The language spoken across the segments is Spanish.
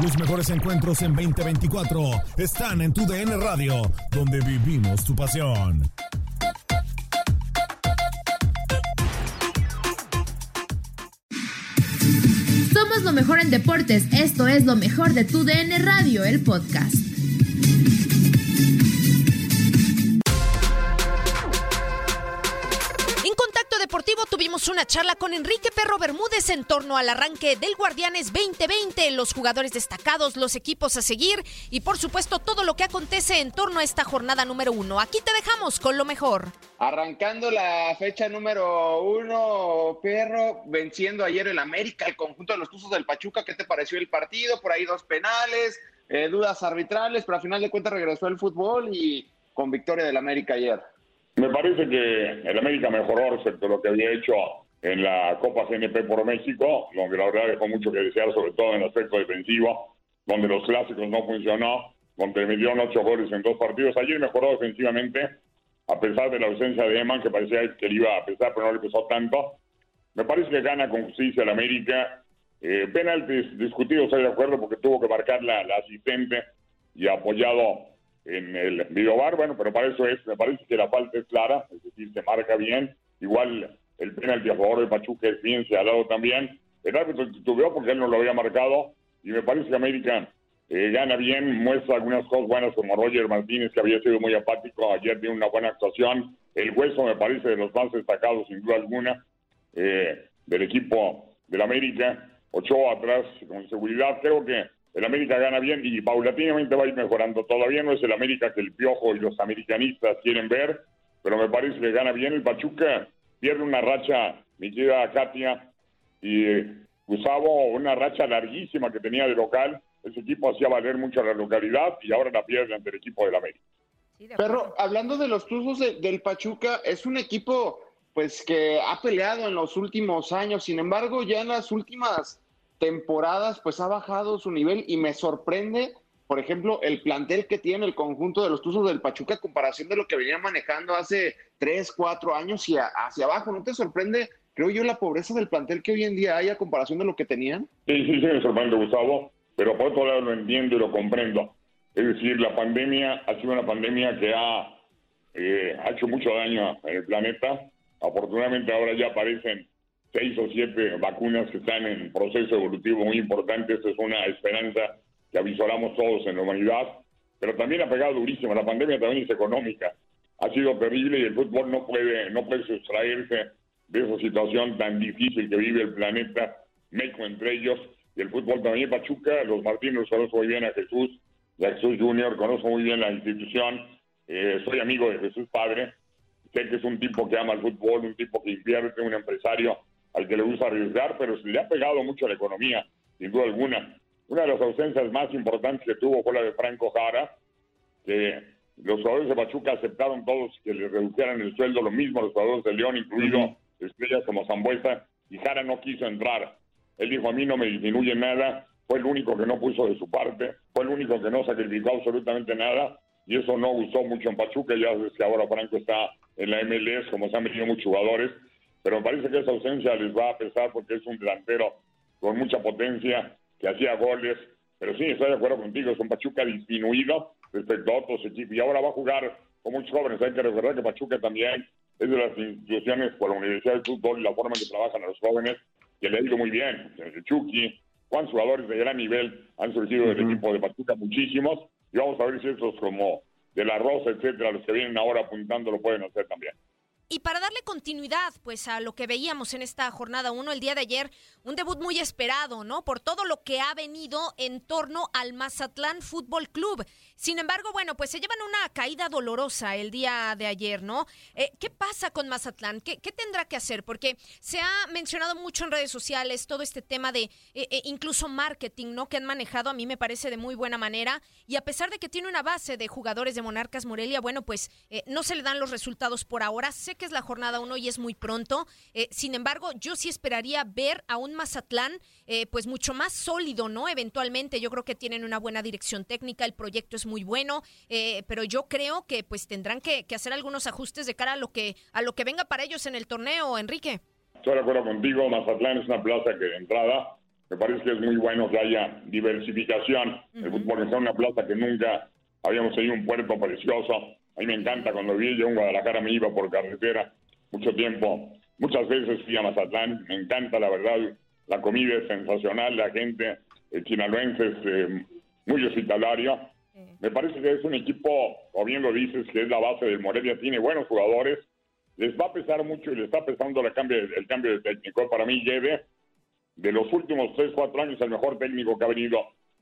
Los mejores encuentros en 2024 están en tu DN Radio, donde vivimos tu pasión. Somos lo mejor en deportes. Esto es lo mejor de tu DN Radio, el podcast. Tuvimos una charla con Enrique Perro Bermúdez en torno al arranque del Guardianes 2020, los jugadores destacados, los equipos a seguir y por supuesto todo lo que acontece en torno a esta jornada número uno. Aquí te dejamos con lo mejor. Arrancando la fecha número uno, Perro, venciendo ayer el América, el conjunto de los Tuzos del Pachuca. ¿Qué te pareció el partido? Por ahí dos penales, eh, dudas arbitrales, pero al final de cuentas regresó el fútbol y con victoria del América ayer. Me parece que el América mejoró respecto a lo que había hecho en la Copa CNP por México, donde la verdad dejó mucho que desear, sobre todo en el aspecto defensivo, donde los clásicos no funcionó, donde me dieron ocho goles en dos partidos. Ayer mejoró defensivamente, a pesar de la ausencia de Eman, que parecía que le iba a pesar, pero no le pesó tanto. Me parece que gana con justicia el América. Eh, penaltis discutidos, estoy de acuerdo, porque tuvo que marcar la, la asistente y apoyado en el videobar, bueno, pero para eso es, me parece que la falta es clara, es decir, se marca bien, igual el penalti a favor de Pachuca es bien señalado también, el árbitro titubeó porque él no lo había marcado, y me parece que América eh, gana bien, muestra algunas cosas buenas como Roger Martínez, que había sido muy apático, ayer tiene una buena actuación, el hueso me parece de los más destacados, sin duda alguna, eh, del equipo del América, Ochoa atrás con seguridad, creo que el América gana bien y paulatinamente va a ir mejorando. Todavía no es el América que el Piojo y los americanistas quieren ver, pero me parece que gana bien. El Pachuca pierde una racha, mi querida Katia, y eh, Gustavo, una racha larguísima que tenía de local. Ese equipo hacía valer mucho la localidad y ahora la pierde ante el equipo del América. Pero hablando de los Tuzos de- del Pachuca, es un equipo pues que ha peleado en los últimos años, sin embargo, ya en las últimas temporadas pues ha bajado su nivel y me sorprende, por ejemplo, el plantel que tiene el conjunto de los Tuzos del Pachuca a comparación de lo que venía manejando hace tres, cuatro años y hacia abajo. ¿No te sorprende, creo yo, la pobreza del plantel que hoy en día hay a comparación de lo que tenían? Sí, sí, sí, me sorprende, Gustavo, pero por otro lado lo entiendo y lo comprendo. Es decir, la pandemia ha sido una pandemia que ha, eh, ha hecho mucho daño en el planeta. Afortunadamente ahora ya aparecen seis o siete vacunas que están en proceso evolutivo muy importante. Esta es una esperanza que avisoramos todos en la humanidad, pero también ha pegado durísimo. La pandemia también es económica. Ha sido terrible y el fútbol no puede, no puede sustraerse de esa situación tan difícil que vive el planeta, México entre ellos, y el fútbol también Pachuca, los Martínez conozco muy bien a Jesús, y a Jesús Junior, conozco muy bien la institución, eh, soy amigo de Jesús Padre, sé que es un tipo que ama el fútbol, un tipo que invierte, un empresario al que le gusta arriesgar, pero se le ha pegado mucho a la economía, sin duda alguna. Una de las ausencias más importantes que tuvo fue la de Franco Jara, que los jugadores de Pachuca aceptaron todos que le redujeran el sueldo, lo mismo los jugadores de León, incluido estrellas como Zambuesa y Jara no quiso entrar. Él dijo, a mí no me disminuye nada, fue el único que no puso de su parte, fue el único que no sacrificó absolutamente nada y eso no gustó mucho en Pachuca, ya sabes que ahora Franco está en la MLS, como se han venido muchos jugadores, pero me parece que esa ausencia les va a pesar porque es un delantero con mucha potencia, que hacía goles, pero sí, estoy de acuerdo contigo, es un Pachuca disminuido respecto a otros equipos. Y ahora va a jugar con muchos jóvenes, hay que recordar que Pachuca también es de las instituciones por la Universidad de Fútbol y la forma en que trabajan a los jóvenes, que le ha ido muy bien, el Chucky, cuántos jugadores de gran nivel han surgido del equipo de Pachuca, muchísimos, y vamos a ver si estos como de la Rosa, etcétera, los que vienen ahora apuntando lo pueden hacer también. Y para darle continuidad, pues, a lo que veíamos en esta jornada 1, el día de ayer, un debut muy esperado, ¿no? Por todo lo que ha venido en torno al Mazatlán Fútbol Club. Sin embargo, bueno, pues se llevan una caída dolorosa el día de ayer, ¿no? Eh, ¿Qué pasa con Mazatlán? ¿Qué, tendrá que hacer? Porque se ha mencionado mucho en redes sociales todo este tema de eh, eh, incluso marketing, ¿no? Que han manejado, a mí me parece de muy buena manera. Y a pesar de que tiene una base de jugadores de Monarcas Morelia, bueno, pues no se le dan los resultados por ahora. Sé que es la jornada 1 y es muy pronto. Eh, sin embargo, yo sí esperaría ver a un Mazatlán eh, pues mucho más sólido, ¿no? Eventualmente yo creo que tienen una buena dirección técnica, el proyecto es muy bueno, eh, pero yo creo que pues tendrán que, hacer algunos ajustes de cara a lo que a lo que venga para ellos en el torneo, Enrique. Estoy de acuerdo contigo, Mazatlán es una plaza que de entrada me parece que es muy bueno que haya diversificación. El fútbol es una plaza que nunca habíamos tenido un puerto precioso a mí me encanta cuando vi yo en Guadalajara, me iba por carretera mucho tiempo. Muchas veces fui a Mazatlán, me encanta la verdad, la comida es sensacional, la gente el chinaloense es eh, muy hospitalario. Me parece que es un equipo, o bien lo dices, que es la base del Morelia, tiene buenos jugadores. Les va a pesar mucho y le está pesando el cambio, el cambio de técnico. Para mí, Lleve, de los últimos 3, 4 años, el mejor técnico que ha venido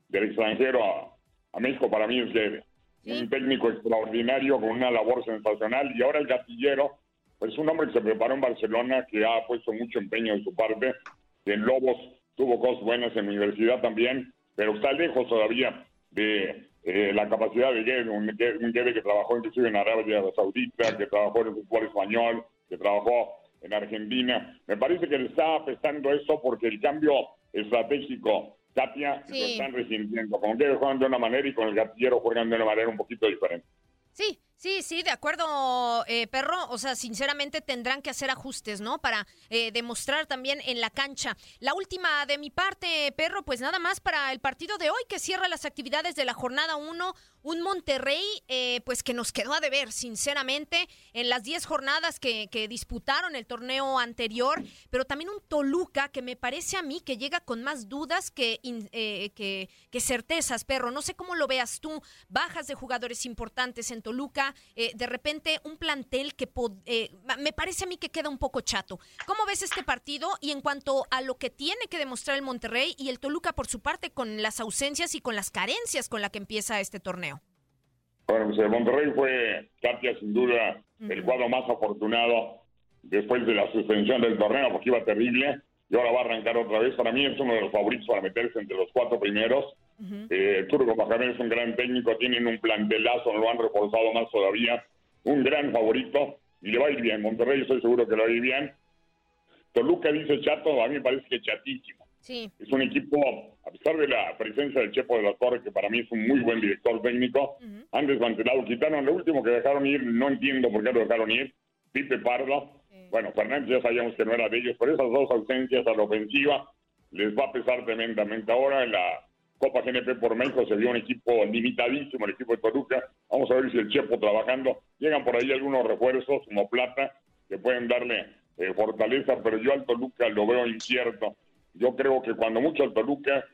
del extranjero a, a México, para mí es Lleve un técnico extraordinario con una labor sensacional y ahora el gatillero, pues un hombre que se preparó en Barcelona, que ha puesto mucho empeño en su parte, en Lobos tuvo cosas buenas en la universidad también, pero está lejos todavía de eh, la capacidad de Guede, un, Guede que trabajó inclusive en Arabia Saudita, que trabajó en el fútbol español, que trabajó en Argentina. Me parece que le está afectando esto porque el cambio estratégico Tapia lo están resintiendo. Con que juegan de una manera y con el gatillero juegan de una manera un poquito diferente. Sí, Sí, sí, de acuerdo, eh, perro. O sea, sinceramente tendrán que hacer ajustes, ¿no? Para eh, demostrar también en la cancha. La última de mi parte, perro, pues nada más para el partido de hoy que cierra las actividades de la jornada 1. Un Monterrey, eh, pues que nos quedó a deber, sinceramente, en las 10 jornadas que, disputaron el torneo anterior. Pero también un Toluca que me parece a mí que llega con más dudas que, que, que certezas, perro. No sé cómo lo veas tú. Bajas de jugadores importantes en Toluca eh, de repente un plantel que eh, me parece a mí que queda un poco chato. ¿Cómo ves este partido? Y en cuanto a lo que tiene que demostrar el Monterrey y el Toluca por su parte con las ausencias y con las carencias con la que empieza este torneo. Bueno, pues el Monterrey fue, Katia, sin duda, el cuadro más afortunado después de la suspensión del torneo, porque iba terrible, y ahora va a arrancar otra vez. Para mí es uno de los favoritos para meterse entre los cuatro primeros. Eh, Turco Mohamed es un gran técnico, tienen un plantelazo, lo han reforzado más todavía. Un gran favorito y le va a ir bien. Monterrey estoy seguro que le va a ir bien. Toluca dice chato, a mí me parece que chatísimo. Es un equipo, a pesar de la presencia del Chepo de la Torre, que para mí es un muy buen director técnico, han desmantelado, quitaron lo último que dejaron ir, no entiendo por qué lo dejaron ir, Pipe Pardo. Bueno, Fernández ya sabíamos que no era de ellos, pero esas dos ausencias a la ofensiva les va a pesar tremendamente. Ahora en la Copa GNP por México se vio un equipo limitadísimo, el equipo de Toluca. Vamos a ver si el Chepo trabajando. Llegan por ahí algunos refuerzos como Plata que pueden darle eh, fortaleza, pero yo al Toluca lo veo incierto. Yo creo que cuando mucho al Toluca,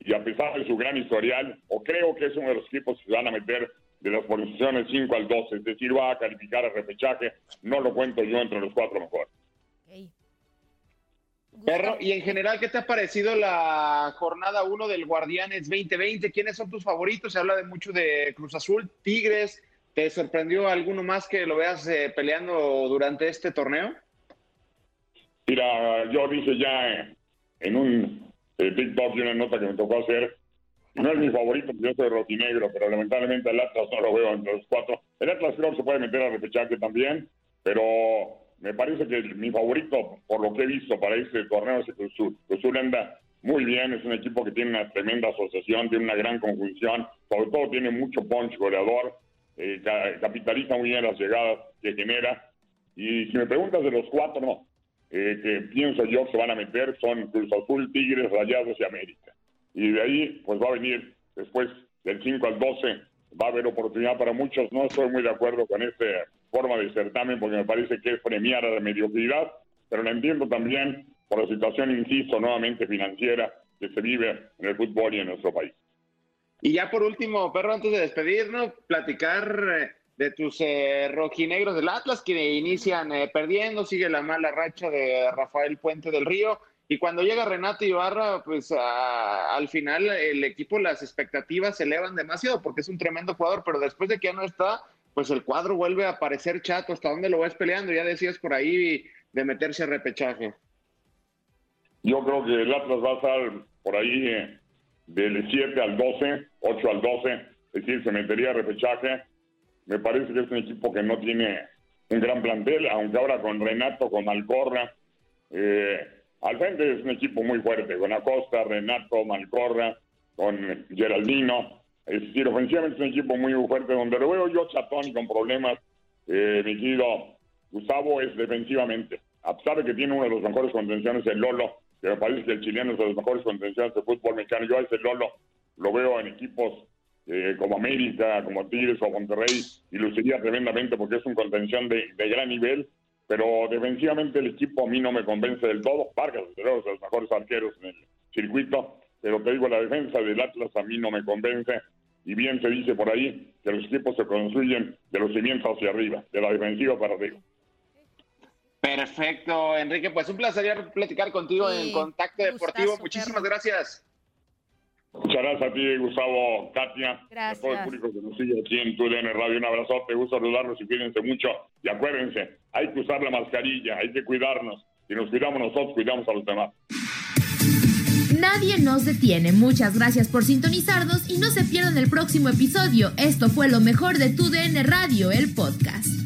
y a pesar de su gran historial, o creo que es uno de los equipos que se van a meter de las posiciones 5 al 12, es decir, va a calificar a repechaje, no lo cuento yo entre los cuatro mejores. Perro, y en general, ¿qué te ha parecido la jornada 1 del Guardianes 2020? ¿Quiénes son tus favoritos? Se habla de mucho de Cruz Azul, Tigres. ¿Te sorprendió alguno más que lo veas eh, peleando durante este torneo? Mira, yo dije ya en un eh, TikTok y una nota que me tocó hacer, no es mi favorito, yo soy rotinegro, pero lamentablemente el Atlas no lo veo entre los cuatro. El Atlas creo que se puede meter a repechaje también, pero me parece que mi favorito, por lo que he visto para este torneo, es el Cruz anda muy bien, es un equipo que tiene una tremenda asociación, tiene una gran conjunción, sobre todo tiene mucho punch goleador, eh, capitaliza muy bien las llegadas que genera. Y si me preguntas de los cuatro que pienso yo se van a meter, son Cruz Azul, Tigres, Rayados y América. Y de ahí, pues va a venir después del 5 al 12, va a haber oportunidad para muchos. No estoy muy de acuerdo con esta forma de certamen porque me parece que es premiar a la mediocridad, pero lo entiendo también por la situación, insisto, nuevamente financiera que se vive en el fútbol y en nuestro país. Y ya por último, Perro, antes de despedirnos, platicar eh, de tus eh, rojinegros del Atlas que inician eh, perdiendo, sigue la mala racha de Rafael Puente del Río. Y cuando llega Renato Ibarra, pues al final el equipo, las expectativas se elevan demasiado porque es un tremendo jugador, pero después de que ya no está, pues el cuadro vuelve a parecer chato. ¿Hasta dónde lo ves peleando? Ya decías por ahí de meterse a repechaje. Yo creo que el Atlas va a estar por ahí eh, del 7 al 12, 8 al 12, es decir, se metería a repechaje. Me parece que es un equipo que no tiene un gran plantel, aunque ahora con Renato, con Malcorra, eh, al frente es un equipo muy fuerte, con Acosta, Renato, Malcorra, con Geraldino. Es decir, ofensivamente es un equipo muy fuerte, donde lo veo yo chatón y con problemas, eh, mi querido Gustavo, es defensivamente. A pesar de que tiene uno de los mejores contenciones, el Lolo, que me parece que el chileno es de los mejores contenciones de fútbol mexicano. Yo a ese Lolo lo veo en equipos eh, como América, como Tigres o Monterrey, y luciría tremendamente porque es un contención de, gran nivel, pero defensivamente el equipo a mí no me convence del todo. Vargas, es de los mejores arqueros en el circuito, pero te digo, la defensa del Atlas a mí no me convence. Y bien se dice por ahí que los equipos se construyen de los cimientos hacia arriba, de la defensiva para arriba. Perfecto, Enrique. Pues un placer platicar contigo en Contacto Deportivo. Muchísimas gracias. Muchas gracias a ti, Gustavo, Katia, gracias. a todo el público que nos sigue aquí en TUDN Radio. Un abrazote, gusto saludarlos y cuídense mucho. Y acuérdense, hay que usar la mascarilla, hay que cuidarnos. Si nos cuidamos nosotros, cuidamos a los demás. Nadie nos detiene. Muchas gracias por sintonizarnos y no se pierdan el próximo episodio. Esto fue lo mejor de TUDN Radio, el podcast.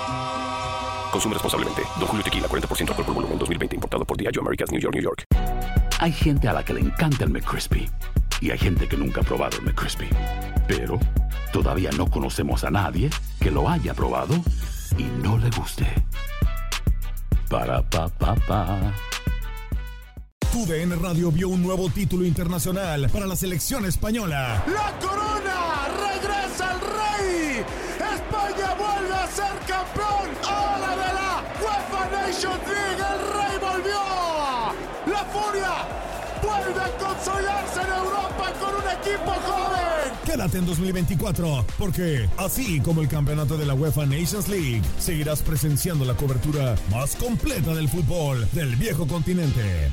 Consume responsablemente. Don Julio Tequila, 40% alcohol por volumen, 2020. Importado por Diageo Americas, New York, New York. Hay gente a la que le encanta el McCrispy. Y hay gente que nunca ha probado el McCrispy. Pero todavía no conocemos a nadie que lo haya probado y no le guste. Para, pa, pa, pa. TUDN Radio vio un nuevo título internacional para la selección española. ¡La corona! Ser campeón! ¡Ahora de la UEFA Nations League! ¡El rey volvió! ¡La furia! ¡Vuelve a consolidarse en Europa con un equipo joven! Quédate en 2024, porque así como el campeonato de la UEFA Nations League, seguirás presenciando la cobertura más completa del fútbol del viejo continente.